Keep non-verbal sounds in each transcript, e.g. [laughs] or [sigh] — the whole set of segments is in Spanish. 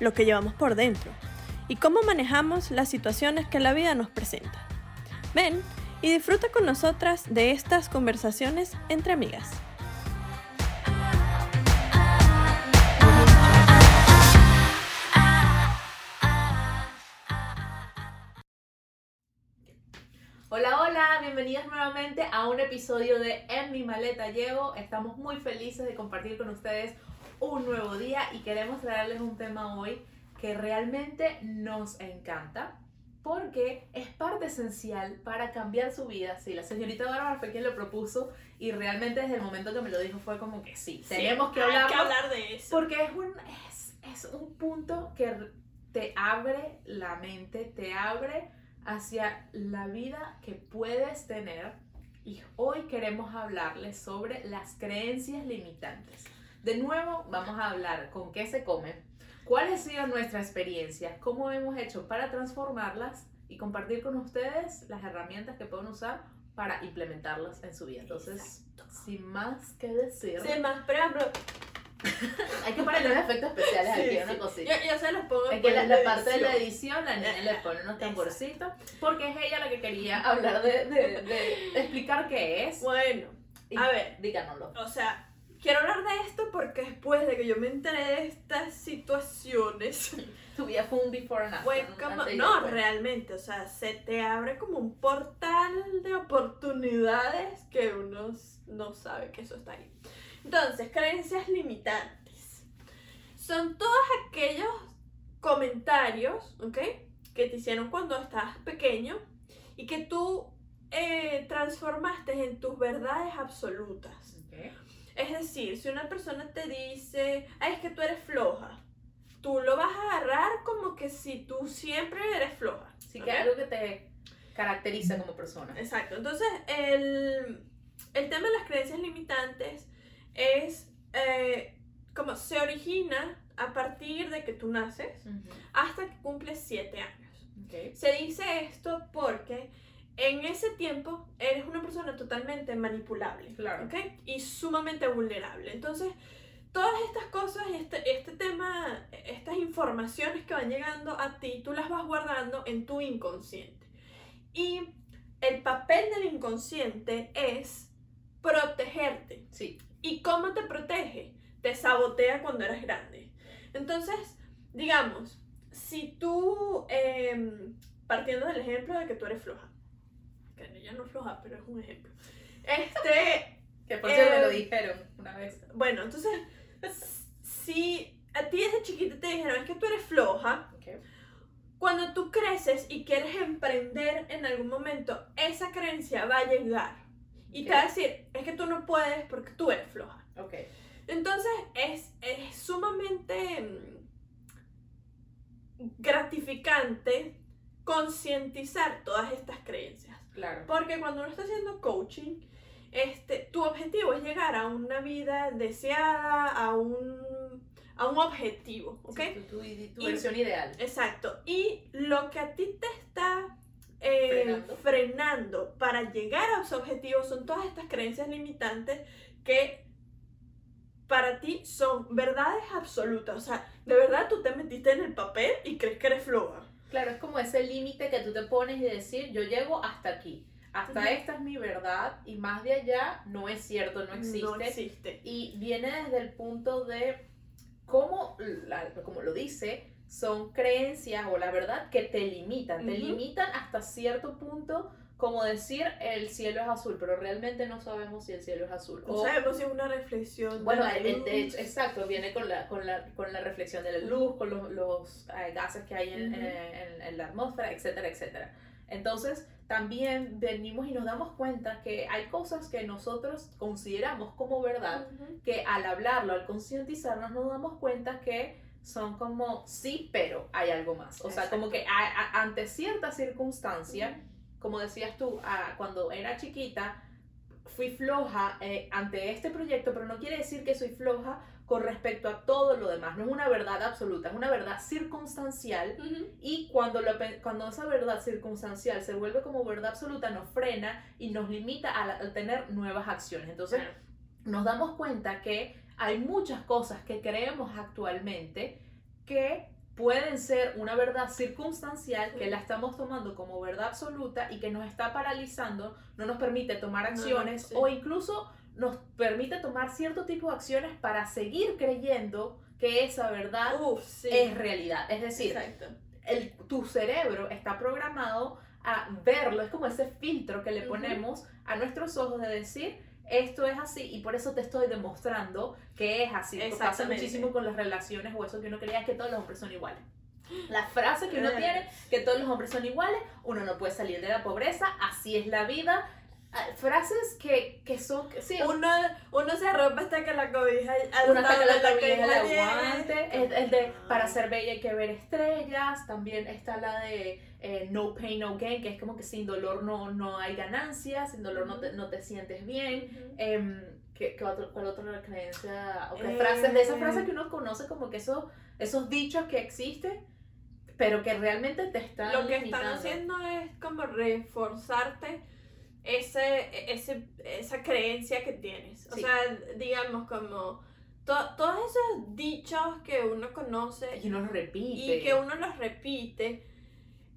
lo que llevamos por dentro y cómo manejamos las situaciones que la vida nos presenta. Ven y disfruta con nosotras de estas conversaciones entre amigas. Hola, hola, bienvenidas nuevamente a un episodio de En mi maleta llevo. Estamos muy felices de compartir con ustedes un nuevo día y queremos traerles un tema hoy que realmente nos encanta porque es parte esencial para cambiar su vida. Sí, la señorita Bárbara fue quien lo propuso y realmente desde el momento que me lo dijo fue como que sí, tenemos que, hay hablarlo que hablar de eso. porque es un, es, es un punto que te abre la mente, te abre hacia la vida que puedes tener y hoy queremos hablarles sobre las creencias limitantes. De nuevo vamos a hablar con qué se come, cuál ha sido nuestra experiencia, cómo hemos hecho para transformarlas y compartir con ustedes las herramientas que pueden usar para implementarlas en su vida. Entonces, sin más que decir, Sin más preámbulo, [laughs] hay que ponerle unos efectos especiales Sí, aquí, sí. una cosita. yo, yo se los pongo Es que la, en la parte de la edición. la niña le pone unos Exacto. tamborcitos, porque es ella la que quería hablar de, de- de [laughs] explicar qué es. Bueno, Y a ver. Díganoslo. o sea, quiero hablar de esto porque después de que yo me enteré de estas situaciones, [laughs] Tu vida fue un before and after. como, no, realmente, o sea, se te abre como un portal de oportunidades que uno no sabe que eso está ahí. Entonces, creencias limitantes. Son todos aquellos comentarios, ¿ok? Que te hicieron cuando estabas pequeño y que tú eh, transformaste en tus verdades absolutas. Ok. Es decir, si una persona te dice, ay, es que tú eres floja, tú lo vas a agarrar como que si tú siempre eres floja. Así ¿ok? que algo que te caracteriza como persona. Exacto. Entonces, el, el tema de las creencias limitantes es eh, como se origina a partir de que tú naces hasta que cumples 7 años. Se dice esto porque en ese tiempo eres una persona totalmente manipulable. Claro. ¿ok? Y sumamente vulnerable. Entonces, todas estas cosas, este, este tema, estas informaciones que van llegando a ti, tú las vas guardando en tu inconsciente. Y el papel del inconsciente es protegerte. Sí. ¿Y cómo te protege? Te sabotea cuando eres grande. Entonces, digamos, si tú, em, partiendo del ejemplo de que tú eres floja, ella no es floja, pero es un ejemplo. Este, [laughs] Que por cierto me lo dijeron una vez. bueno, entonces, si a ti desde chiquita te dijeron es que tú eres floja, cuando tú creces y quieres emprender en algún momento, esa creencia va a llegar. Y te va a decir, es que tú no puedes porque tú eres floja. Ok. Entonces es, es sumamente mm, gratificante concientizar todas estas creencias. Claro. Porque cuando uno está haciendo coaching, este, tu objetivo es llegar a una vida deseada, a un, a un objetivo, ¿ok? Sí, tu, tu- tu Y- versión ideal. Exacto. Y lo que a ti te está eh, Frenando. frenando para llegar a ese objetivo son todas estas creencias limitantes que para ti son verdades absolutas. O sea, de verdad tú te metiste en el papel y crees que eres floja. Claro, es como ese límite que tú te pones y decir, yo llego hasta aquí. Hasta esta es mi verdad y más de allá no es cierto, no existe. No existe. Y viene desde el punto de cómo, la- como lo dice, son creencias o la verdad que te limitan. Te limitan hasta cierto punto, como decir el cielo es azul, pero realmente no sabemos si el cielo es azul. No O- sabemos si es una reflexión. de bueno, la el- el- luz. de hecho, exacto, viene con la, con la, con la reflexión de la luz, con los, los, eh, gases que hay en, Ujú. eh, en- en la atmósfera, etcétera, etcétera. Entonces, también venimos y nos damos cuenta que hay cosas que nosotros consideramos como verdad, Ujú. que al hablarlo, al concientizarnos, nos damos cuenta que son como sí, pero hay algo más. O sea, como que a- a- ante cierta circunstancia, como decías tú, a- cuando era chiquita, fui floja eh, ante este proyecto, pero no quiere decir que soy floja con respecto a todo lo demás. No es una verdad absoluta, es una verdad circunstancial. Y cuando, lo cuando esa verdad circunstancial se vuelve como verdad absoluta, nos frena y nos limita a, la- a tener nuevas acciones. Entonces, Claro. nos damos cuenta que hay muchas cosas que creemos actualmente que pueden ser una verdad circunstancial que la estamos tomando como verdad absoluta y que nos está paralizando, no nos permite tomar No, acciones sí. o incluso nos permite tomar cierto tipo de acciones para seguir creyendo que esa verdad Uf, sí. es realidad. Es decir, el, tu cerebro está programado a verlo, es como ese filtro que le ponemos a nuestros ojos de decir, esto es así y por eso te estoy demostrando que es así. Pasa muchísimo con las relaciones o eso que uno creía que todos los hombres son iguales. La frase que uno tiene, que todos los hombres son iguales, uno no puede salir de la pobreza, así es la vida. Ah, Frases que, que son, que sí, Uno, uno se rompe hasta que la cobija una hasta que la cobija le aguante. El, el de para ser bella hay que ver estrellas. También está la de eh, no pain, no gain, que es como que sin dolor no, no hay ganancias, sin dolor no te, no te sientes bien. Ujú. Em, ¿qué, qué otro, ¿Cuál otra creencia? O qué Eh, frases de esas frases que uno conoce como que esos, esos dichos que existen, pero que realmente te están Lo que limitando. están haciendo es como reforzarte ese, ese, esa creencia que tienes. O Sí. sea, digamos como to- todos esos dichos que uno conoce Y uno lo repite. y que uno los repite,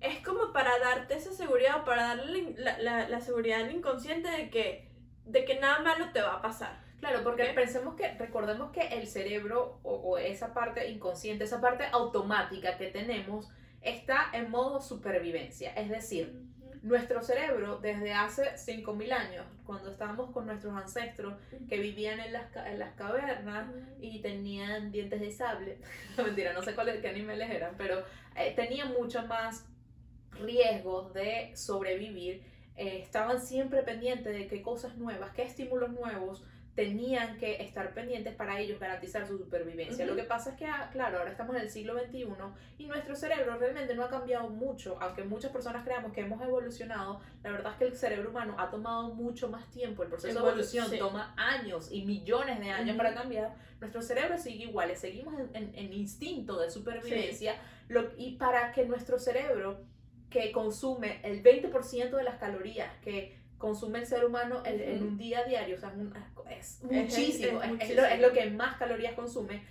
es como para darte esa seguridad o para darle la, la, la seguridad al inconsciente de que, de que nada malo te va a pasar. Claro, porque ¿Ok? pensemos que, recordemos que el cerebro o, o esa parte inconsciente, esa parte automática que tenemos, está en modo supervivencia. Es decir, nuestro cerebro desde hace 5.000 años, cuando estábamos con nuestros ancestros que vivían en las, en las cavernas y tenían dientes de sable, [laughs] no, mentira, no sé cuáles qué animales eran, pero eh, tenían mucho más riesgos de sobrevivir. eh, estaban siempre pendientes de qué cosas nuevas, qué estímulos nuevos tenían que estar pendientes para ellos garantizar su supervivencia. Ujú. Lo que pasa es que, ah, claro, ahora estamos en el siglo XXI y nuestro cerebro realmente no ha cambiado mucho, aunque muchas personas creamos que hemos evolucionado, la verdad es que el cerebro humano ha tomado mucho más tiempo, el proceso de Evolu- evolución sí. toma años y millones de años Ujú. para cambiar, nuestro cerebro sigue igual, seguimos en, en- en instinto de supervivencia lo- y para que nuestro cerebro que consume el 20% de las calorías que consume el ser humano en, en Ujú. un día diario, o sea, un- es muchísimo, es es, es muchísimo. lo, es lo que más calorías consume,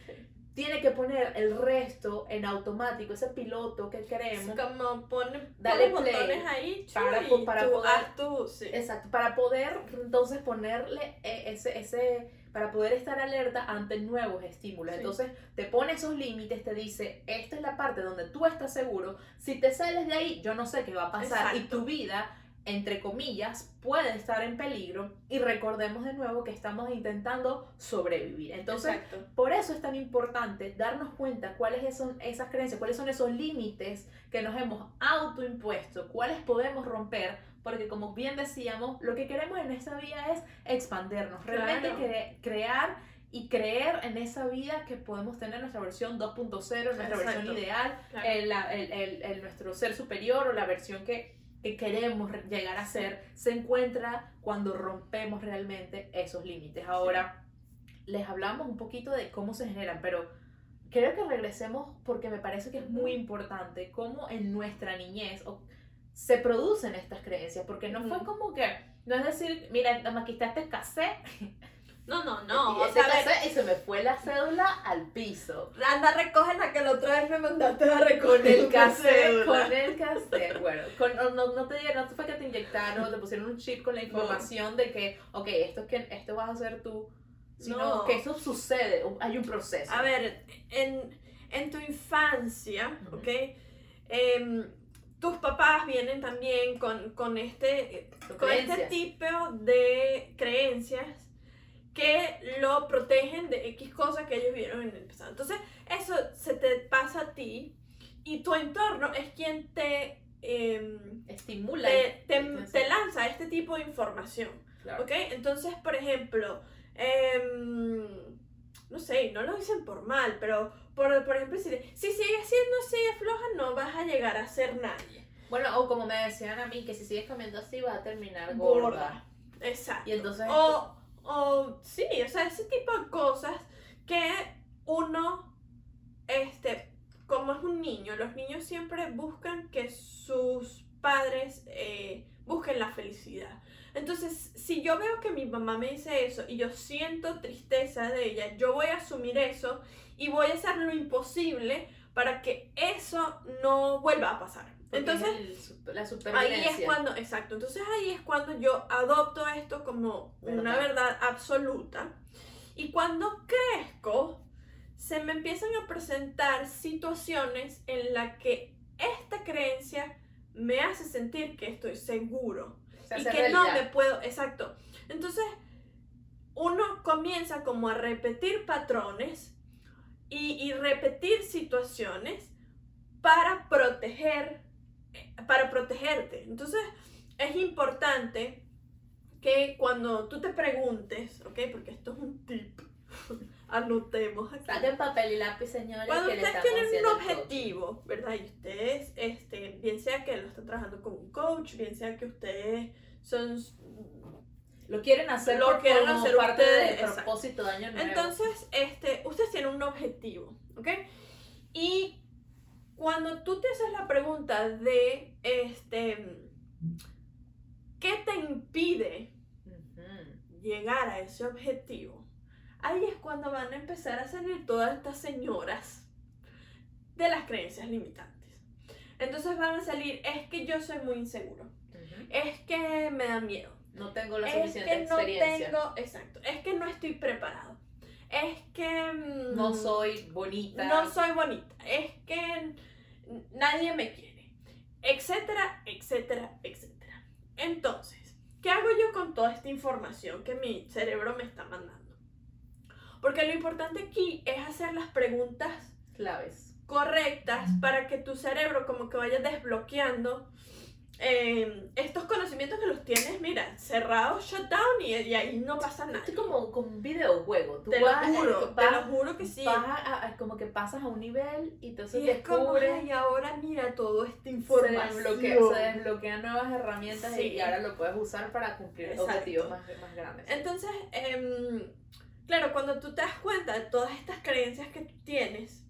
tiene que poner el resto en automático, ese piloto que Es queremos, como pone, Dale pone play botones ahí chu, para y para tú poder- haz tú, sí. exacto, para poder entonces ponerle eh, ese, ese, para poder estar alerta ante nuevos estímulos. Sí. Entonces te pone esos límites, te dice, esta es la parte donde tú estás seguro, si te sales de ahí, yo no sé qué va a pasar y Exacto. tu vida, entre comillas, puede estar en peligro y recordemos de nuevo que estamos intentando sobrevivir. Entonces, Exacto. por eso es tan importante darnos cuenta cuáles son esas creencias, cuáles son esos límites que nos hemos autoimpuesto, cuáles podemos romper, porque como bien decíamos, lo que queremos en esta vida es expandernos, realmente Claro. cre- crear y creer en esa vida que podemos tener nuestra versión 2.0, nuestra versión ideal, Claro. la- el- el- el nuestro ser superior o la versión que, que queremos re- llegar a ser, se encuentra cuando rompemos realmente esos límites. Ahora, les hablamos un poquito de cómo se generan, pero creo que regresemos porque me parece que es muy importante cómo en nuestra niñez se producen estas creencias, porque no fue como que, no es decir, mira, aquí está este cassette, [laughs] No, no, no. y, O sea, y se me fue la cédula al piso. anda, recoge la que la otra vez me mandaste a Con recoger. el tu cassette, con el cassette. Bueno, con- no, no, te dieron, no fue que te inyectaron, te pusieron un chip con la información de que, ok, esto, es que, esto vas a hacer tú, sino No. que eso sucede, hay un proceso. A ver, en, en tu infancia. ¿ok? Em, tus papás vienen también con, con este, con este tipo de creencias que lo protegen de X cosas que ellos vieron en el pasado. Entonces, eso se te pasa a ti y tu entorno es quien te, em, estimula. te, te- Entonces, te lanza este tipo de información. claro. ¿Ok? Entonces, por ejemplo, em, no sé, no lo dicen por mal, pero por, por ejemplo, si, si sigues siendo así de floja, no vas a llegar a ser nadie. Bueno, o como me decían a mí, que si sigues comiendo así vas a terminar gorda. Exacto. Y entonces... O, o sí, o sea, ese tipo de cosas que uno, este, como es un niño, los niños siempre buscan que sus padres eh, busquen la felicidad. Entonces, si yo veo que mi mamá me dice eso y yo siento tristeza de ella, yo voy a asumir eso y voy a hacer lo imposible para que eso no vuelva a pasar. Entonces, la ahí es cuando, exacto, entonces ahí es cuando yo adopto esto como una verdad absoluta. Y cuando crezco, se me empiezan a presentar situaciones en las que esta creencia me hace sentir que estoy seguro y que no me puedo, exacto. Entonces, uno comienza como a repetir patrones y, repetir situaciones para proteger, para protegerte. Entonces, es importante que cuando tú te preguntes, ¿ok? Porque esto es un tip, [laughs] anotemos aquí. Saquen papel y lápiz, señores. Cuando ustedes tienen un objetivo, ¿verdad? Y ustedes, este, bien sea que lo están trabajando con un coach, bien sea que ustedes son lo quieren hacer lo quieren hacer parte del propósito de año nuevo. Entonces, este, ustedes tienen un objetivo, ¿ok? Y cuando tú te haces la pregunta de, este, ¿qué te impide llegar a ese objetivo? Ahí es cuando van a empezar a salir todas estas señoras de las creencias limitantes. Entonces van a salir, es que yo soy muy inseguro es que me da miedo. No tengo la suficiente es que no Tengo, exacto, es que no estoy preparado. Es que... Mm, no soy bonita. No soy bonita. Es que nadie me quiere. Etcétera, etcétera, etcétera. Entonces, ¿qué hago yo con toda esta información que mi cerebro me está mandando? Porque lo importante aquí es hacer las preguntas claves correctas para que tu cerebro como que vaya desbloqueando Em, estos conocimientos que los tienes, mira, cerrados, shutdown y, y ahí no pasa nada. Es como, un videojuego. te lo juro, te lo juro que sí. como que pasas a un nivel y entonces y es como, y ahora mira toda esta información. Se, desbloquea, se desbloquean nuevas herramientas y ahora lo puedes usar para cumplir objetivos más, más, grandes. Entonces, eh, claro, cuando tú te das cuenta de todas estas creencias que tienes,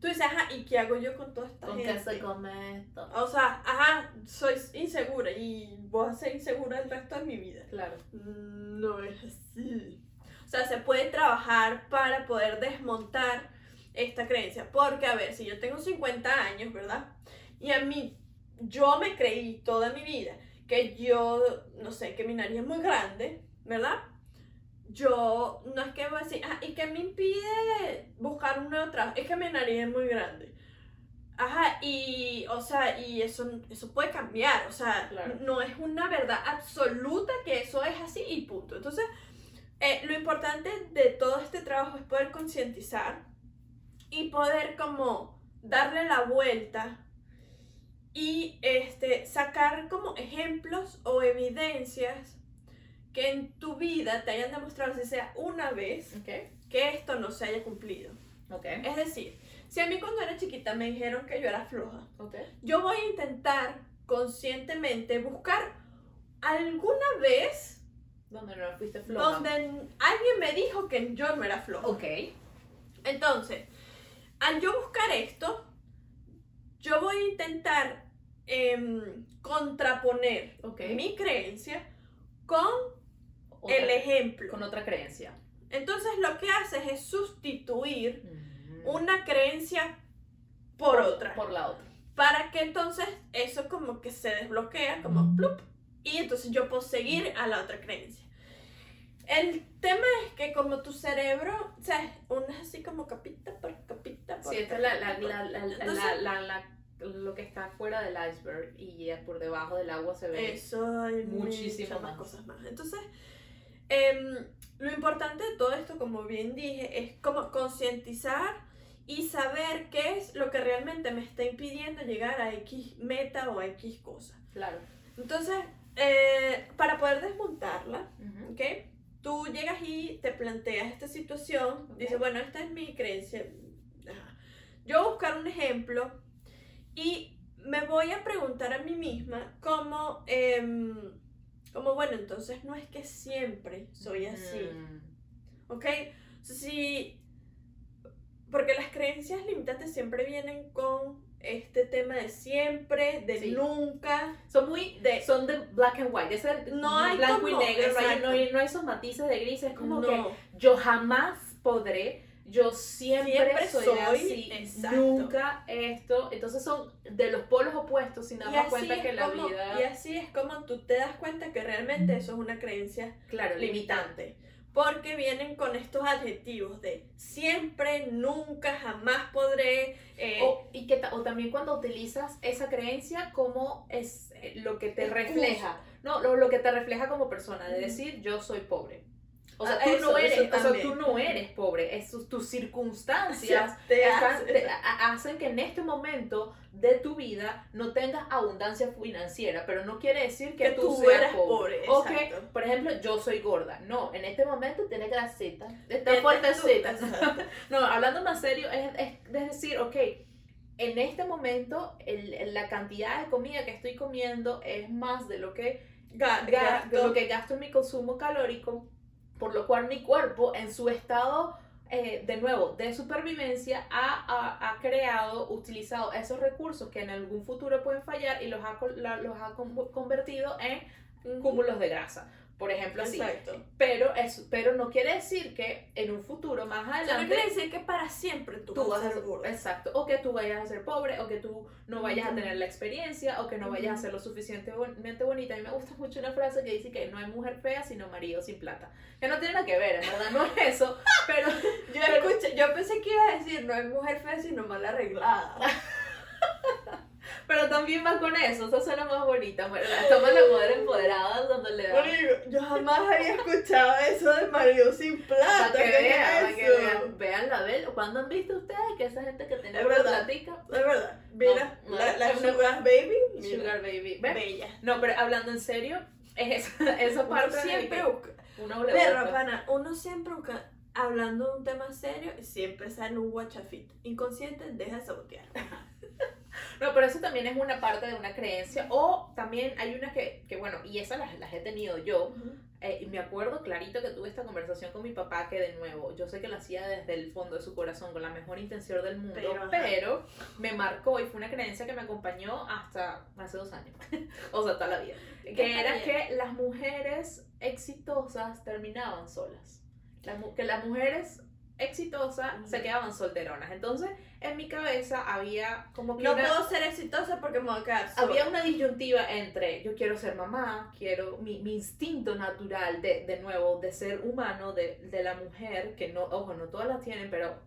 Tú dices, ajá, ¿y qué hago yo con toda esta ¿Con gente? qué se come esto? O sea, ajá, soy insegura y voy a ser insegura el resto de mi vida. Claro. Mm, no es así. O sea, se puede trabajar para poder desmontar esta creencia. Porque, a ver, si yo tengo 50 años, ¿verdad? Y a mí, yo me creí toda mi vida que yo, no sé, que mi nariz es muy grande, ¿verdad? Yo no es que voy a decir, ah, ¿y qué me impide buscar un nuevo trabajo? Es que mi nariz es muy grande. Ajá, y, o sea, y eso, eso puede cambiar, o sea, no es una verdad absoluta que eso es así y punto. Entonces, eh, lo importante de todo este trabajo es poder concientizar y poder como darle la vuelta y este, sacar como ejemplos o evidencias que en tu vida te hayan demostrado, si sea una vez, que esto no se haya cumplido. Okay. Es decir, si a mí cuando era chiquita me dijeron que yo era floja, yo voy a intentar conscientemente buscar alguna vez donde no fuiste floja. Donde alguien me dijo que yo no era floja. Ok. Entonces, al yo buscar esto, yo voy a intentar em, contraponer mi creencia con el ejemplo. Con otra creencia. Entonces lo que haces es sustituir una creencia por, otra. Por la otra. Para que entonces eso como que se desbloquea, como plup, y entonces yo puedo seguir a la otra creencia. El tema es que como tu cerebro, o sea, uno es así como capita por capita por Sí, esta es la, la, la, lo que está fuera del iceberg y por debajo del agua se ve eso hay muchísimas más cosas más. Entonces, Em, lo importante de todo esto, como bien dije, es como concientizar y saber qué es lo que realmente me está impidiendo llegar a X meta o a X cosa. Claro. Entonces, eh, para poder desmontarla, tú llegas y te planteas esta situación, Ok. dices, bueno, esta es mi creencia. Yo voy a buscar un ejemplo y me voy a preguntar a mí misma cómo, em, como bueno, entonces no es que siempre soy así, Mm. ¿ok? Si, porque las creencias limitantes siempre vienen con este tema de siempre, de Sí. nunca, Son muy de... son de black and white, es el No hay blanco como- y negro, no hay, no, hay, esos matices de grises, es como que yo jamás podré, yo siempre, Siempre soy, soy, así, exacto. nunca esto, entonces son de los polos opuestos sin darnos cuenta que la como, vida, y así es como tú te das cuenta que realmente eso es una creencia claro, limitante. limitante. Porque vienen con estos adjetivos de siempre, nunca, jamás podré. eh, O, y que, o también cuando utilizas esa creencia como es eh, lo que te refleja, no, lo, lo que te refleja como persona, de decir yo soy pobre. O sea, Ah, tú, eso, no eso eres, o sea, tú no eres pobre, es tus- tus circunstancias [laughs] te están- hace- te- hacen que en este momento de tu vida no tengas abundancia financiera, pero no quiere decir que, que tú, tú seas eras pobre. pobre. O que, por ejemplo, yo soy gorda. No, en este momento tiene grasita, está Tienes fuertecita. [laughs] No, hablando más serio, es, es- decir, ok, en este momento el- la cantidad de comida que estoy comiendo es más de lo que, Ga- ga- de gasto. lo que gasto en mi consumo calórico, por lo cual mi cuerpo en su estado, eh, de nuevo, de supervivencia, ha, ha- ha creado, utilizado esos recursos que en algún futuro pueden fallar y los ha, los ha con- convertido en cúmulos de grasa. Por ejemplo, así. Exacto. Pero, es, pero no quiere decir que en un futuro más sea, no adelante quiere decir que para siempre tú, tú vas a ser gorda. exacto o que tú vayas a ser pobre o que tú no vayas a tener la experiencia o que no vayas a ser lo suficientemente bonita a mí me gusta mucho una frase que dice que no hay mujer fea sino marido sin plata que no tiene nada que ver en verdad no es eso [laughs] pero Yo, escuché, yo pensé que iba a decir no es mujer fea sino mal arreglada. [laughs] pero también va con eso esa suena más bonita bueno, estamos la mujer empoderada donde le da yo jamás había escuchado eso de marido sin plata. que ¿qué vean, es que vean, vean la vela. ¿Cuándo han visto ustedes que esa gente que tiene Es una verdad. platica? Es verdad. Mira, No, no, la, la no. Sugar Baby. mira, Sugar baby. ¿Ven? Bella. No, pero hablando en serio, es esa, [laughs] esa Uno parte de siempre que busca. uno pana, uno siempre busca, hablando de un tema serio, siempre sale un guachafito. Inconsciente, deja de sabotear. [laughs] [laughs] No, pero eso también es una parte de una creencia. O también hay una que, que bueno, y esas las, las he tenido yo. eh, y me acuerdo clarito que tuve esta conversación con mi papá, que de nuevo, yo sé que lo hacía desde el fondo de su corazón, con la mejor intención del mundo, Pero, pero, me marcó y fue una creencia que me acompañó hasta hace dos años. [laughs] o sea, toda la vida. Que era bien. que las mujeres exitosas terminaban solas. Las que las mujeres exitosas se quedaban solteronas. Entonces, en mi cabeza había como que No una- puedo ser exitosa porque me voy a quedar sola. había una disyuntiva entre yo quiero ser mamá, quiero mi, mi instinto natural de, de nuevo, de ser humano, de, de la mujer, que no, ojo, no todas las tienen, pero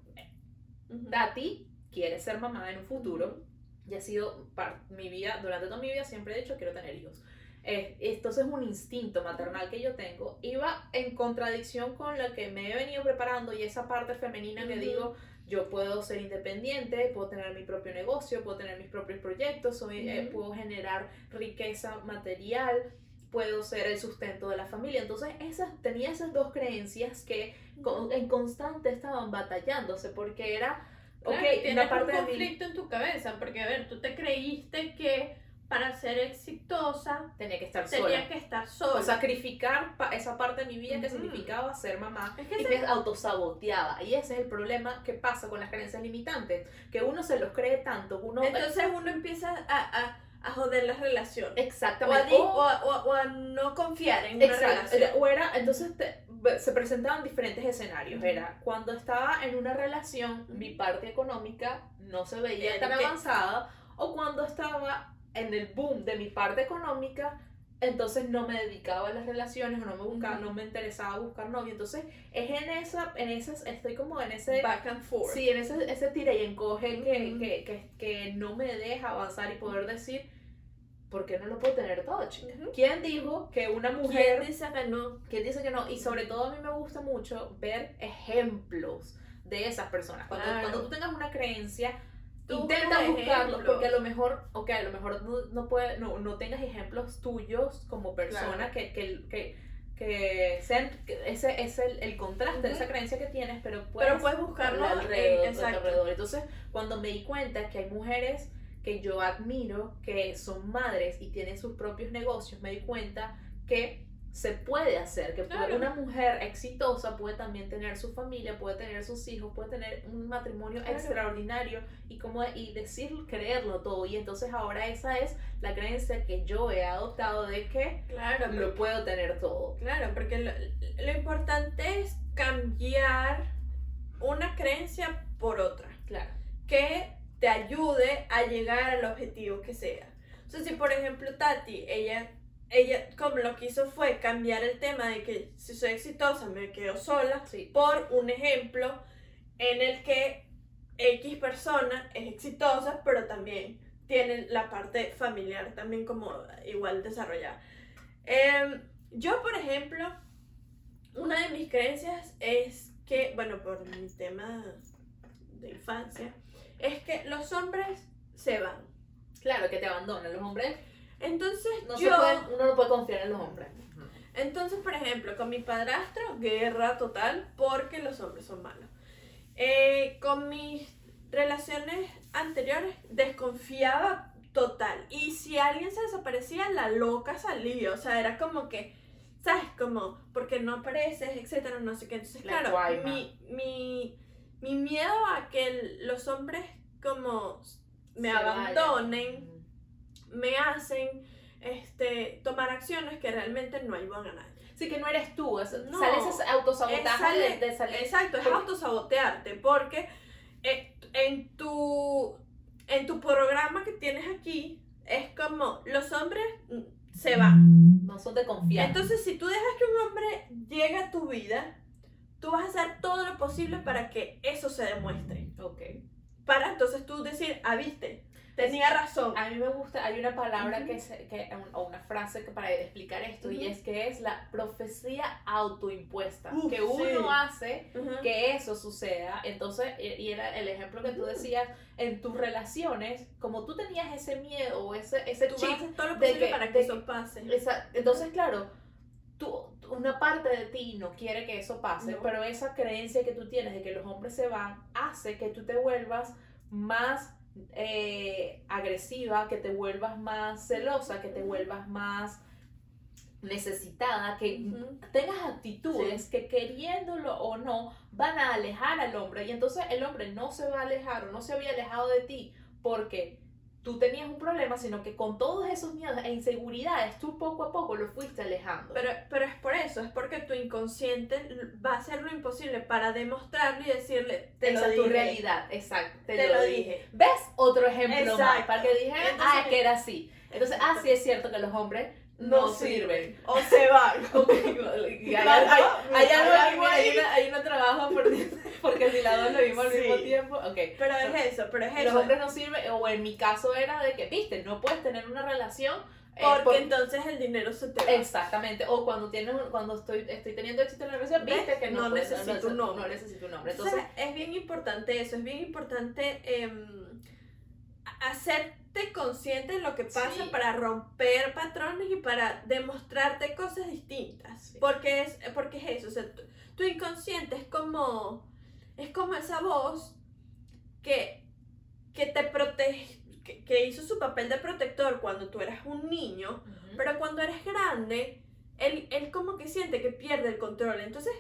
Ujú. Dati quiere ser mamá en un futuro y ha sido mi vida, durante toda mi vida siempre he dicho quiero tener hijos. Eh, entonces un instinto maternal que yo tengo iba en contradicción con la que me he venido preparando y esa parte femenina que Ujú. digo yo puedo ser independiente, puedo tener mi propio negocio, puedo tener mis propios proyectos, soy, eh, Ujú. puedo generar riqueza material, puedo ser el sustento de la familia. Entonces esas, tenía esas dos creencias que con- en constante estaban batallándose porque era, Claro, ok, tienes una parte un de mí... conflicto en tu cabeza, porque a ver, tú te creíste que para ser exitosa Tenía que estar tenía sola. que estar sola. O sacrificar pa- esa parte de mi vida que significaba ser mamá es que y me autosaboteaba. Y ese es el problema que pasa con las creencias limitantes, que uno se los cree tanto, uno... entonces uno empieza a, a, a joder las relaciones. Exactamente. o a- o o a no confiar en una relación. O era, entonces te- se presentaban diferentes escenarios. Era cuando estaba en una relación, mi parte económica no se veía El tan que- avanzada, o cuando estaba en el boom de mi parte económica, entonces no me dedicaba a las relaciones o no me buscaba, no me interesaba buscar novio. Entonces es en esa, en esas, estoy como en ese Back and forth. Sí, en ese, ese tira y encoge que, que, que, que no me deja avanzar y poder decir, ¿por qué no lo puedo tener todo, chica? ¿Quién dijo que una ¿Quién mujer, dice que no? quién dice que no? Y sobre todo a mí me gusta mucho ver ejemplos de esas personas. Cuando, Claro. cuando tú tengas una creencia, intenta buscarlos, porque a lo mejor, ok, a lo mejor no, no, puede, no, no tengas ejemplos tuyos como persona Claro. que, que, que, que sean, ese es el, el contraste de Ujú. esa creencia que tienes, pero puedes, Pero puedes buscarlo alrededor, en- exacto. alrededor. Entonces, cuando me di cuenta que hay mujeres que yo admiro, que son madres y tienen sus propios negocios, me di cuenta que se puede hacer, que Claro. una mujer exitosa puede también tener su familia, puede tener sus hijos, puede tener un matrimonio Claro. extraordinario y como y decir, creerlo todo. Y entonces ahora esa es la creencia que yo he adoptado de que Claro, lo porque- puedo tener todo. claro, porque lo, lo importante es cambiar una creencia por otra. Claro. que te ayude a llegar al objetivo que sea. Sea, si por ejemplo Tati, ella, ella como lo que hizo fue cambiar el tema de que si soy exitosa me quedo sola, Sí. por un ejemplo en el que X persona es exitosa, pero también tiene la parte familiar también como igual desarrollada. Em, yo, por ejemplo, una de mis creencias es que, bueno, por mi tema de infancia, es que los hombres se van. Claro, que te abandonan. Los hombres, Entonces, no yo, se pueden, uno no puede confiar en los hombres. entonces, por ejemplo, con mi padrastro, guerra total, porque los hombres son malos. Eh, con mis relaciones anteriores, desconfiaba total. Y si alguien se desaparecía, la loca salía. O sea, era como que, ¿sabes? Como, porque no apareces, etcétera, no sé qué. Entonces, La claro, mi, mi, mi miedo a que los hombres como me Se abandonen. Me hacen este, tomar acciones que realmente no ayudan a nadie. Sí, que no eres tú. es- No. Sale ese autosabotaje Es sale- de, de salir. Exacto, es autosabotearte, porque eh, en tu, en tu programa que tienes aquí es como los hombres mm, se van. No son de confiar. Entonces, si tú dejas que un hombre llegue a tu vida, tú vas a hacer todo lo posible para que eso se demuestre. ok. Para entonces tú decir, ah, viste, tenía razón. A mí me gusta, hay una palabra que, se- que o una frase que para explicar esto y es que es la profecía autoimpuesta. Uf, que uno sí. hace que eso suceda. Entonces, y era el ejemplo que tú decías, en tus relaciones, como tú tenías ese miedo o ese, ese Tú chip, hacer todo lo de que- para de que que- eso pase. esa- entonces, claro, tú, una parte de ti no quiere que eso pase, No. pero esa creencia que tú tienes de que los hombres se van hace que tú te vuelvas más eh, agresiva, que te vuelvas más celosa, que te vuelvas más necesitada, que tengas actitudes que queriéndolo o no van a alejar al hombre. Y entonces el hombre no se va a alejar o no se había alejado de ti porque tú tenías un problema, sino que con todos esos miedos e inseguridades tú poco a poco lo fuiste alejando. Pero, pero es por eso, es porque tu inconsciente va a hacer lo imposible para demostrarlo y decirle, te Esa lo es tu dije. realidad, exacto. Te, Te lo, lo dije. dije. ¿Ves? Otro ejemplo más, para que dijeran, ah, es que era así. Entonces, ah, sí es cierto que los hombres no, sirven. O se van. [laughs] [laughs] Hay, algo hay una- hay trabajo porque, [laughs] porque si las dos lo vimos al Sí. mismo tiempo, ok. Pero es eso, pero es Los eso. hombres no sirven, o en mi caso era de que, viste, no puedes tener una relación. eh, Porque por- entonces el dinero se te va. Exactamente, o cuando tienes cuando estoy, estoy teniendo éxito en la relación, viste que no, No puedes- necesito un no, hombre. no necesito un hombre. Entonces, es bien importante eso, es bien importante em, hacerte consciente de lo que pasa Sí. para romper patrones y para demostrarte cosas distintas. Sí. Porque, es, porque es eso, o sea, tu, tu inconsciente es como, es como esa voz que, que te protege, que, que hizo su papel de protector cuando tú eras un niño, pero cuando eres grande, él, él como que siente que pierde el control. Entonces,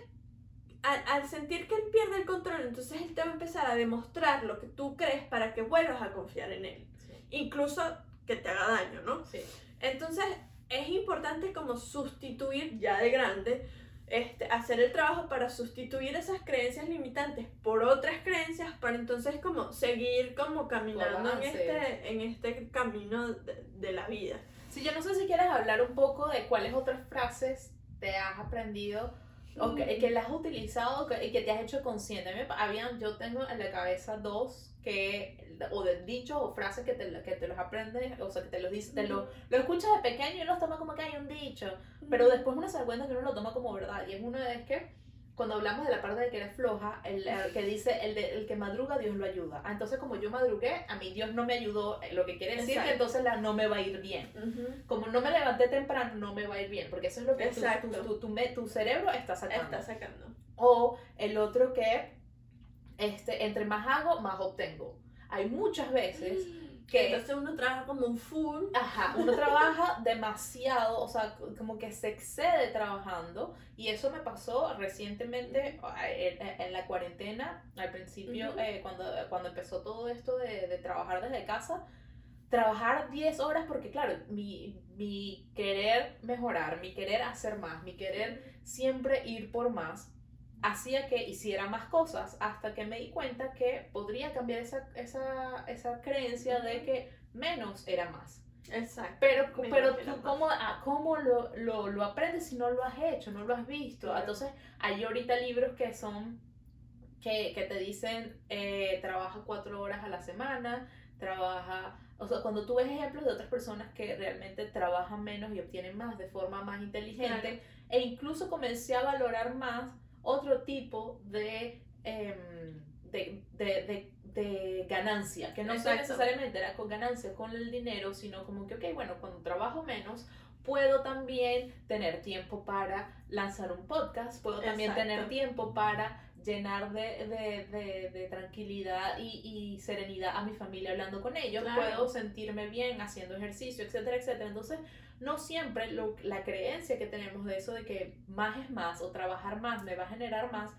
al, al sentir que él pierde el control, entonces él te va a empezar a demostrar lo que tú crees para que vuelvas a confiar en él. Incluso que te haga daño, ¿no? sí. Entonces, es importante como sustituir ya de grande, este, hacer el trabajo para sustituir esas creencias limitantes por otras creencias para entonces como seguir como caminando en este, en este camino de, de la vida. Sí, yo no sé si quieres hablar un poco de cuáles otras frases te has aprendido o que, que las has utilizado y que te has hecho consciente. A mí habían, yo tengo en la cabeza dos que, o de dichos o frases que te, que te los aprendes, o sea, que te los dices, te lo, lo escuchas de pequeño y los toma como que hay un dicho, pero después uno se da cuenta que uno lo toma como verdad. Y es uno es que cuando hablamos de la parte de que eres floja, el, el que dice, el, de- el que madruga, Dios lo ayuda. Ah, entonces, como yo madrugué, a mí Dios no me ayudó, eh, lo que quiere decir que Exacto. entonces la no me va a ir bien. Ujú. Como no me levanté temprano, no me va a ir bien, porque eso es lo que tu, tu, tu, tu me- tu cerebro está sacando. Está sacando. O el otro que, este, entre más hago, más obtengo. Hay muchas veces [gasps] que Entonces uno trabaja como un full. Ajá, uno trabaja [laughs] demasiado, o sea, como que se excede trabajando y eso me pasó recientemente eh, en, en la cuarentena, al principio, eh, cuando, cuando empezó todo esto de, de trabajar desde casa, trabajar 10 horas porque claro, mi, mi querer mejorar, mi querer hacer más, mi querer siempre ir por más, hacía que hiciera más cosas hasta que me di cuenta que podría cambiar esa, esa, esa creencia de que menos era más. Exacto. Pero, Menos pero tú, más. ¿cómo, ah, cómo lo, lo, lo aprendes si no lo has hecho, no lo has visto? Claro. Entonces, hay ahorita libros que son, que, que te dicen, eh, trabaja cuatro horas a la semana, trabaja, o sea, cuando tú ves ejemplos de otras personas que realmente trabajan menos y obtienen más de forma más inteligente, e incluso comencé a valorar más otro tipo de, em, de, de, de- de ganancia, que no sea necesariamente era con ganancia con el dinero, sino como que, ok, bueno, cuando trabajo menos, puedo también tener tiempo para lanzar un podcast, puedo también Exacto. tener tiempo para llenar de, de, de, de tranquilidad y, y serenidad a mi familia hablando con ellos, Claro. puedo sentirme bien haciendo ejercicio, etcétera, etcétera. Entonces, no siempre lo- la creencia que tenemos de eso de que más es más o trabajar más me va a generar más,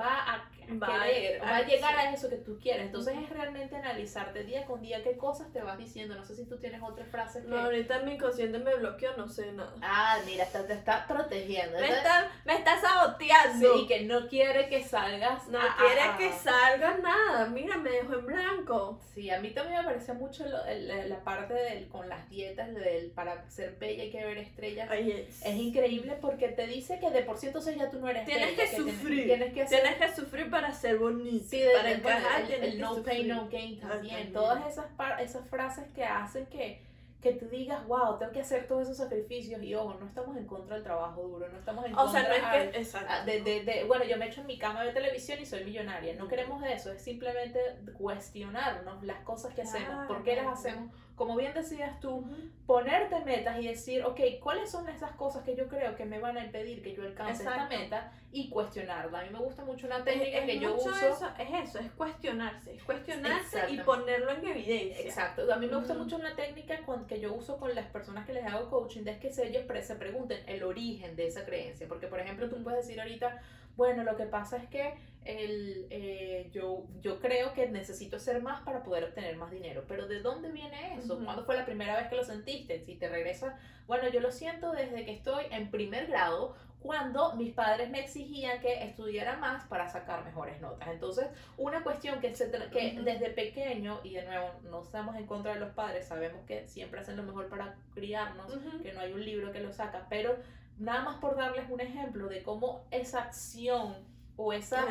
va a Va a- querer, va a llegar sí. a eso que tú quieres. Entonces es realmente analizarte día con día qué cosas te vas diciendo. No sé si tú tienes otras frases que... No, ahorita mi inconsciente me bloqueó, no sé nada. Ah, mira, está- te está protegiendo. Me está, me está Sí, saboteando. y que no quiere que salgas. No quiere que salga nada. Mira, me dejó en blanco. Sí, a mí también me parece mucho lo- el- la parte del, con las dietas del para ser bella hay que ver estrellas. Oye, Es increíble porque te dice que de por sí entonces ya tú no eres Tienes bella, que tienes- sufrir. Tienes que hacer que sufrir para ser bonito. Sí, de- para de- bueno, encajar el- el, no sufrir. pain, no gain también. también. Todas esas, esas frases que hacen que, que tú digas, wow, tengo que hacer todos esos sacrificios. Y ojo, no estamos en contra del trabajo duro, no estamos en O sea, no contra es que. Exacto. ah, de, de, de- bueno, yo me echo en mi cama de televisión y soy millonaria. No queremos eso, es simplemente cuestionarnos las cosas que hacemos, por qué las hacemos. Como bien decías tú, ponerte metas y decir, ok, ¿cuáles son esas cosas que yo creo que me van a impedir que yo alcance esta Exacto. meta? Y cuestionarla. A mí me gusta mucho una técnica es que yo uso. eso, es eso, es cuestionarse. Es cuestionarse y ponerlo en evidencia. Exacto, a mí me gusta mucho una técnica con- que yo uso con las personas que les hago coaching, es que se- ellos pre- se pregunten el origen de esa creencia, porque por ejemplo tú puedes decir ahorita, bueno, lo que pasa es que el, eh, yo, yo creo que necesito hacer más para poder obtener más dinero, pero ¿de dónde viene eso? ¿Cuándo fue la primera vez que lo sentiste? Si te regresa, bueno, yo lo siento desde que estoy en primer grado, cuando mis padres me exigían que estudiara más para sacar mejores notas. Entonces, una cuestión que, se que desde pequeño, y de nuevo, no estamos en contra de los padres, sabemos que siempre hacen lo mejor para criarnos, que no hay un libro que lo saca, pero nada más por darles un ejemplo de cómo esa acción o esa,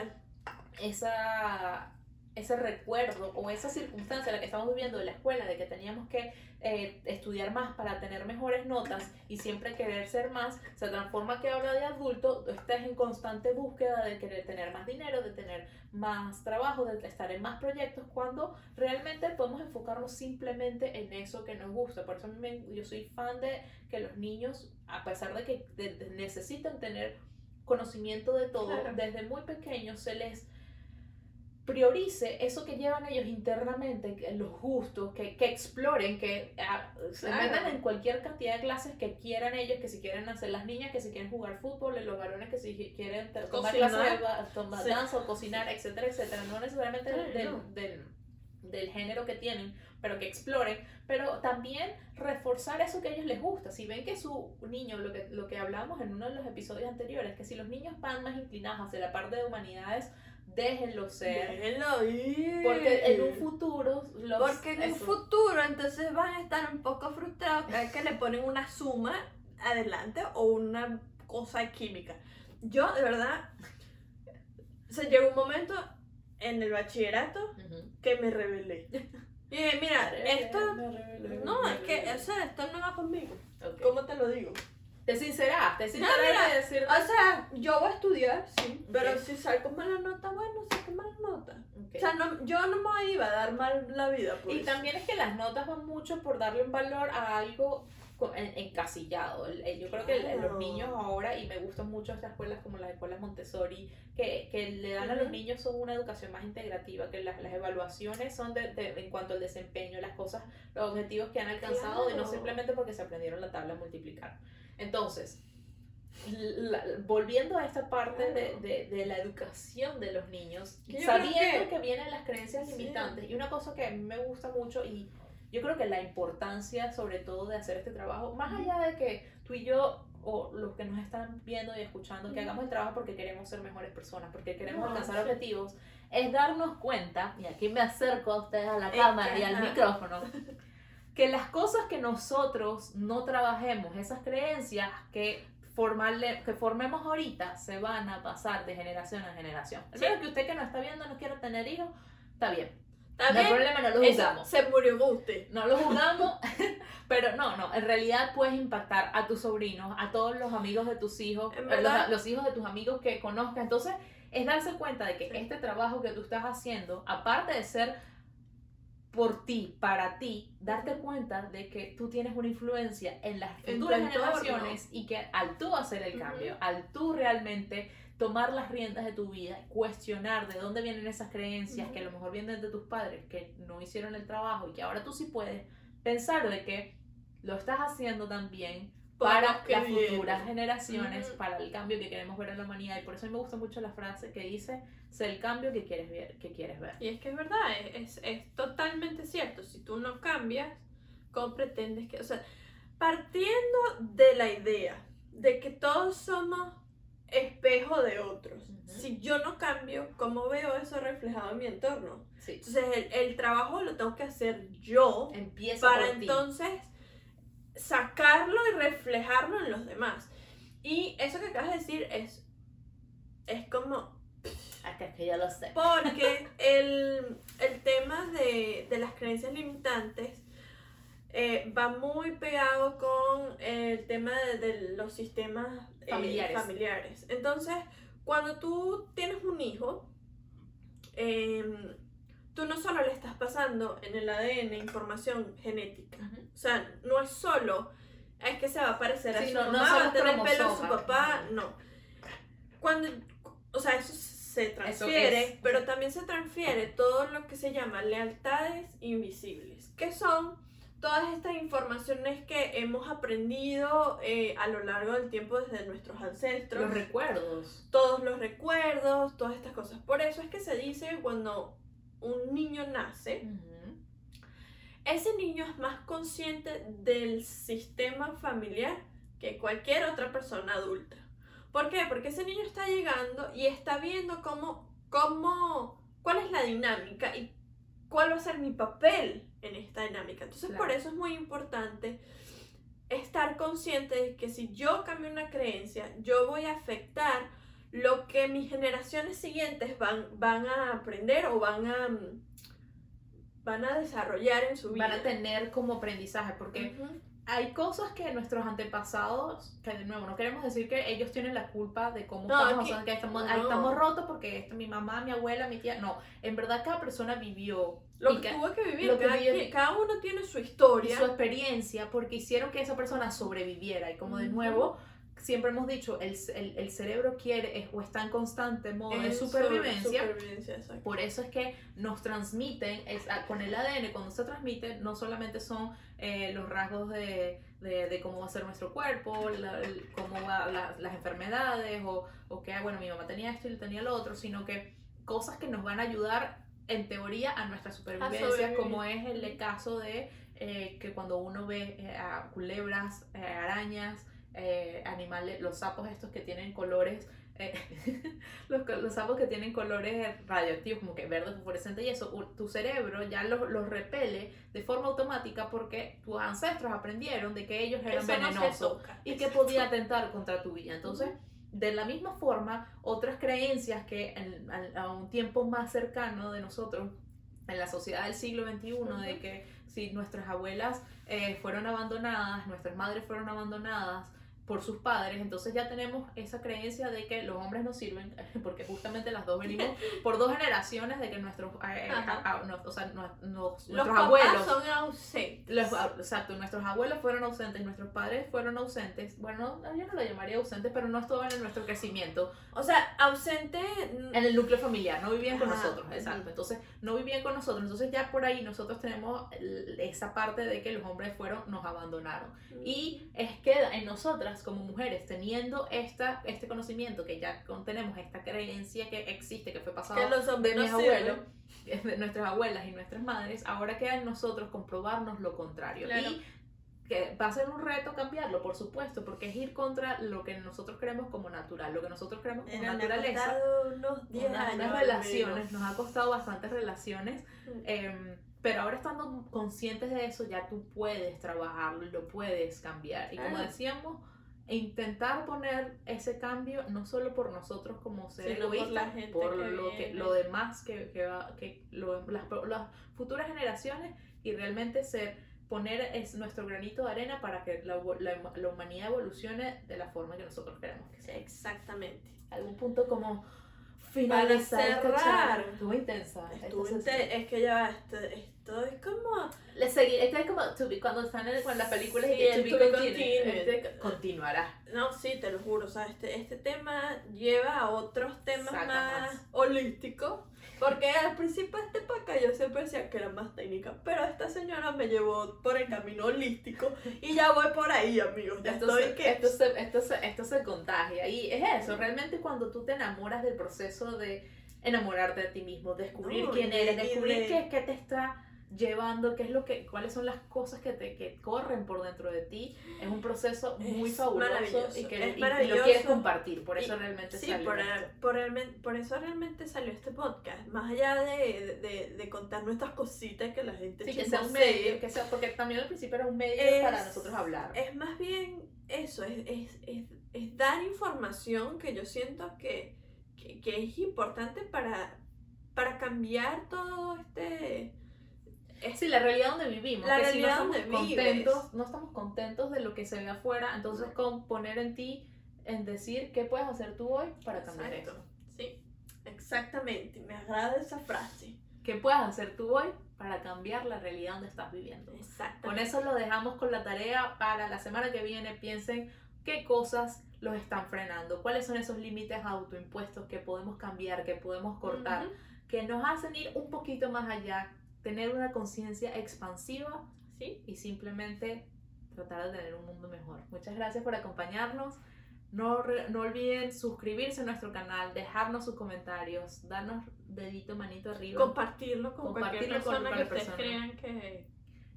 esa, ese recuerdo o esa circunstancia en la que estamos viviendo en la escuela, de que teníamos que eh, estudiar más para tener mejores notas y siempre querer ser más, se transforma que ahora de adulto estás en constante búsqueda de querer tener más dinero, de tener más trabajo, de estar en más proyectos, cuando realmente podemos enfocarnos simplemente en eso que nos gusta. Por eso me- yo soy fan de que los niños, a pesar de que de- de- necesitan tener conocimiento de todo, Claro. desde muy pequeños se les priorice eso que llevan ellos internamente, que los gustos, que, que exploren, que ah, se Claro. metan en cualquier cantidad de clases que quieran ellos, que si quieren hacer las niñas, que si quieren jugar fútbol, los varones que si quieren tomar clases de tomar Sí. danza o cocinar, etcétera, etcétera. No necesariamente del, Claro. del, del- del género que tienen, pero que exploren, pero también reforzar eso que a ellos les gusta. Si ven que su niño, lo que, lo que hablamos en uno de los episodios anteriores, que si los niños van más inclinados hacia la parte de humanidades, déjenlo ser. Déjenlo ir. Porque en un futuro los Porque en un futuro entonces van a estar un poco frustrados cada vez que le ponen una suma adelante o una cosa química. Yo, de verdad, se llegó un momento en el bachillerato que me rebelé. Y dije, mira, [laughs] esto... No, es que, o sea, esto no va conmigo. ¿Cómo te lo digo? Te sinceraste, mira, sinceraste de decir. O sea, yo voy a estudiar, sí, pero si salgo mala nota, bueno, saco mala nota. O sea, no, yo no me iba a dar mal la vida por Y eso. también es que las notas van mucho por darle un valor a algo encasillado. Yo creo que Claro. los niños ahora, y me gustan mucho estas escuelas como las escuelas Montessori, que, que le dan a los niños son una educación más integrativa, que las, las evaluaciones son de, de- en cuanto al desempeño, las cosas, los objetivos que han alcanzado, y no Claro. simplemente porque se aprendieron la tabla a multiplicar. Entonces, la- volviendo a esta parte de, Claro. de- de la educación de los niños, sabiendo que, que- vienen las creencias Sí. limitantes, y una cosa que a mí me gusta mucho, y yo creo que la importancia sobre todo de hacer este trabajo, más allá de que tú y yo, o los que nos están viendo y escuchando, que hagamos el trabajo porque queremos ser mejores personas, porque queremos No, alcanzar sí. objetivos, es darnos cuenta, y aquí me acerco a ustedes a la cámara y al micrófono, [laughs] que las cosas que nosotros no trabajemos, esas creencias que, formarle, que formemos ahorita, se van a pasar de generación a generación. Sí. Primero que usted que no está viendo no quiere tener hijos, está bien. No hay problema, no lo juzgamos. se murió Guste. No lo juzgamos, [laughs] pero no, no, en realidad puedes impactar a tus sobrinos, a todos los amigos de tus hijos, verdad. los, los hijos de tus amigos que conozcas. Entonces, es darse cuenta de que Sí. este trabajo que tú estás haciendo, aparte de ser por ti, para ti, darte cuenta de que tú tienes una influencia en las futuras generaciones y que al tú hacer el cambio, al tú realmente tomar las riendas de tu vida, cuestionar de dónde vienen esas creencias que a lo mejor vienen de tus padres que no hicieron el trabajo y que ahora tú sí puedes pensar de que lo estás haciendo también para las futuras generaciones, Ujú. para el cambio que queremos ver en la humanidad y por eso a mí me gusta mucho la frase que dice, sé el cambio que quieres ver, que quieres ver. Y es que es verdad, es, es, es totalmente cierto. Si tú no cambias, ¿cómo pretendes que.? O sea, partiendo de la idea de que todos somos espejo de otros, Ujú. si yo no cambio, ¿cómo veo eso reflejado en mi entorno? Sí. Entonces, el, el trabajo lo tengo que hacer yo Empieza para entonces sacarlo y reflejarlo en los demás. Y eso que acabas de decir es, es como Acá es que ya lo sé. porque [laughs] el, el tema de, de las creencias limitantes eh, va muy pegado con el tema de, de los sistemas eh, Familiares. familiares. Entonces, cuando tú tienes un hijo, em, tú no solo le estás pasando en el ADN información genética. Ujú. O sea, no es solo, es que se va a parecer a Sí, su no- no mamá, son va a tener pelo a su papá, no. Cuando, o sea, eso se transfiere, es. pero también se transfiere todo lo que se llama lealtades invisibles, que son todas estas informaciones que hemos aprendido eh, a lo largo del tiempo desde nuestros ancestros Los recuerdos. todos los recuerdos, todas estas cosas. Por eso es que se dice cuando un niño nace, ese niño es más consciente del sistema familiar que cualquier otra persona adulta. ¿Por qué? Porque ese niño está llegando y está viendo cómo, cómo, cuál es la dinámica y cuál va a ser mi papel en esta dinámica. Entonces, por eso es muy importante estar consciente de que si yo cambio una creencia, yo voy a afectar lo que mis generaciones siguientes van, van a aprender o van a, mm, van a desarrollar en su vida. Van a tener como aprendizaje, porque hay cosas que nuestros antepasados, que de nuevo, no queremos decir que ellos tienen la culpa de cómo No, estamos, o sea, que estamos, no. ahí estamos rotos porque esto, mi mamá, mi abuela, mi tía, no, en verdad cada persona vivió Lo que que- tuvo que vivir, lo que cada, vivió- quien- cada uno tiene su y historia. su experiencia porque hicieron que esa persona sobreviviera y como de nuevo siempre hemos dicho el, el, el cerebro quiere es- o está en constante modo de En su- supervivencia por eso es que nos transmiten, es, con el ADN, cuando se transmite, no solamente son eh, los rasgos de, de, de cómo va a ser nuestro cuerpo, la- el- cómo va la- las enfermedades, o, o que, ah, bueno, mi mamá tenía esto y yo tenía lo otro, sino que cosas que nos van a ayudar, en teoría, a nuestra supervivencia, como es el caso de eh, que cuando uno ve eh, a culebras, eh, arañas, eh, animales, los sapos estos que tienen colores eh, [laughs] los, los sapos que tienen colores radioactivos, como que verde fosforescente y eso, tu cerebro ya los, los repele de forma automática porque tus ancestros aprendieron de que ellos eran Eso venenosos y que podía atentar contra tu vida. Entonces, de la misma forma, otras creencias que en- a, a un tiempo más cercano de nosotros, en la sociedad del siglo XXI, de que si nuestras abuelas eh, fueron abandonadas, nuestras madres fueron abandonadas, por sus padres, entonces ya tenemos esa creencia de que los hombres no sirven, [laughs] porque justamente las dos venimos [laughs] por dos generaciones de que nuestros, eh, Ajá. a- a- no- o sea, no- no- Los nuestros papás abuelos, son ausentes. los- exacto, nuestros abuelos fueron ausentes, nuestros padres fueron ausentes, bueno, no, yo no lo llamaría ausentes, pero no estaban en nuestro crecimiento, O sea, ausente. en el núcleo familiar, no vivían con Ajá, nosotros, exacto. Entonces, no vivían con nosotros. Entonces, ya por ahí nosotros tenemos esa parte de que los hombres fueron, nos abandonaron. Y es que en nosotras, como mujeres, teniendo esta, este conocimiento, que ya tenemos esta creencia que existe, que fue pasado que los de mis abuelos, sirven. de nuestras abuelas y nuestras madres, ahora queda en nosotros comprobarnos lo contrario. Claro. Y que va a ser un reto cambiarlo, por supuesto, porque es ir contra lo que nosotros creemos como natural, lo que nosotros creemos como Mira, me ha naturaleza costado unos 10 unas, años. unas relaciones, nos ha costado bastantes relaciones, em, pero ahora estando conscientes de eso, ya tú puedes trabajarlo y lo puedes cambiar. Y como Ah. Decíamos, intentar poner ese cambio no solo por nosotros como ser Sino por egoístas, la gente por que lo, que, lo demás que, que, va- que lo- las, las futuras generaciones y realmente ser poner es nuestro granito de arena para que la, la, la humanidad evolucione de la forma que nosotros queremos que sea Exactamente. algún punto como finalizar esta cerrar. charla. Estuvo intensa. esta Estuvo es que ya va, esto, esto es como. Le seguí, este es como to be- cuando están en, con las películas y Sí, el to be to. Este continuará. No, sí, te lo juro. O sea, este, este tema lleva a otros temas Saca más, más. holísticos. Porque al principio de este podcast yo siempre decía que era más técnica. Pero esta señora me llevó por el camino holístico. Y ya voy por ahí, amigos. Ya Esto estoy se, que. esto, se, esto, se, esto se contagia. Y es eso, realmente cuando tú te enamoras del proceso de enamorarte de ti mismo, descubrir No, quién eres, descubrir de- qué, qué te está llevando, qué es lo que, cuáles son las cosas que te que corren por dentro de ti, es un proceso muy Es fabuloso maravilloso, y que es y- y, lo maravilloso. quieres compartir, por eso Y- realmente Sí, salió por, esto. por, realmen- por eso realmente salió este podcast. Más allá de, de, de contar nuestras cositas que la gente Sí, que sea un medio, que sea, porque también al principio era un medio Es- para nosotros hablar. Es más bien eso, es, es, es, es dar información que yo siento que, que, que es importante para, para cambiar todo este... Sí, la realidad donde vivimos. La que si no realidad estamos donde contentos, vives. no estamos contentos de lo que se ve afuera, entonces con poner en ti, en decir qué puedes hacer tú hoy para cambiar Exacto. Sí, exactamente, me agrada esa frase. ¿Qué puedes hacer tú hoy para cambiar la realidad donde estás viviendo? Exactamente. Con eso lo dejamos con la tarea para la semana que viene. Piensen qué cosas los están frenando, cuáles son esos límites autoimpuestos que podemos cambiar, que podemos cortar, que nos hacen ir un poquito más allá, tener una conciencia expansiva Sí, y simplemente tratar de tener un mundo mejor. Muchas gracias por acompañarnos. No, no olviden suscribirse a nuestro canal, dejarnos sus comentarios, darnos dedito, manito arriba. compartirlo con cualquier Compartirlo con persona que cualquier ustedes crean que,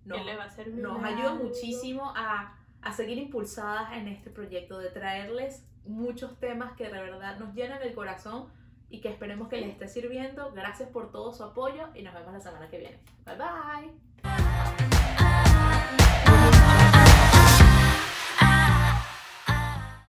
Nos- que le va a servir. nos ayuda muchísimo a, a seguir impulsadas en este proyecto, de traerles muchos temas que de verdad nos llenan el corazón y que esperemos que les esté sirviendo. Gracias por todo su apoyo y nos vemos la semana que viene. Bye bye.